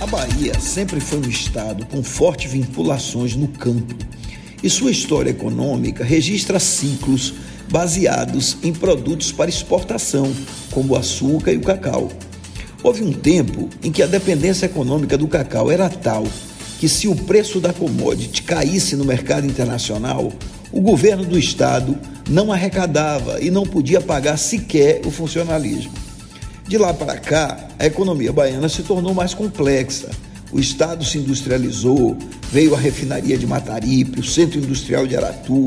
A Bahia sempre foi um estado com fortes vinculações no campo e sua história econômica registra ciclos baseados em produtos para exportação, como o açúcar e o cacau. Houve um tempo em que a dependência econômica do cacau era tal que, se o preço da commodity caísse no mercado internacional, o governo do estado não arrecadava e não podia pagar sequer o funcionalismo. De lá para cá, a economia baiana se tornou mais complexa. O estado se industrializou, veio a refinaria de Mataripe, o centro industrial de Aratu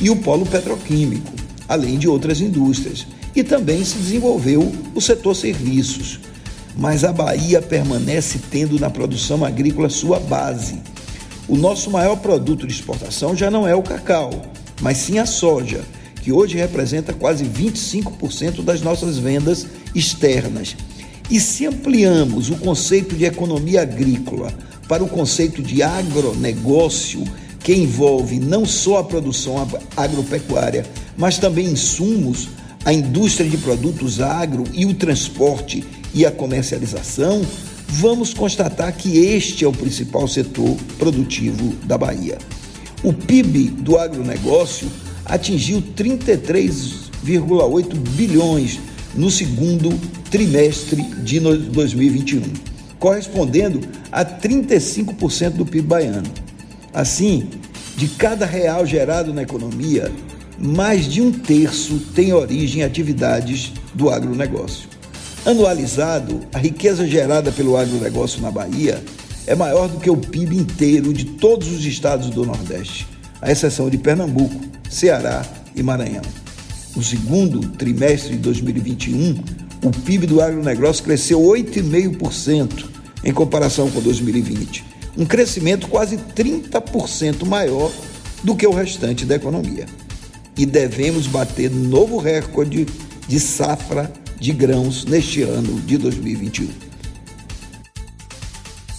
e o polo petroquímico, além de outras indústrias. E também se desenvolveu o setor serviços. Mas a Bahia permanece tendo na produção agrícola sua base. O nosso maior produto de exportação já não é o cacau, mas sim a soja que hoje representa quase 25% das nossas vendas externas. E se ampliamos o conceito de economia agrícola para o conceito de agronegócio, que envolve não só a produção agropecuária, mas também insumos, a indústria de produtos agro e o transporte e a comercialização, vamos constatar que este é o principal setor produtivo da Bahia. O PIB do agronegócio atingiu 33,8 bilhões no segundo trimestre de 2021, correspondendo a 35% do PIB baiano. Assim, de cada real gerado na economia, mais de um terço tem origem em atividades do agronegócio. Anualizado, a riqueza gerada pelo agronegócio na Bahia é maior do que o PIB inteiro de todos os estados do Nordeste, à exceção de Pernambuco, Ceará e Maranhão. No segundo trimestre de 2021, o PIB do agronegócio cresceu 8,5% em comparação com 2020, um crescimento quase 30% maior do que o restante da economia. E devemos bater novo recorde de safra de grãos neste ano de 2021.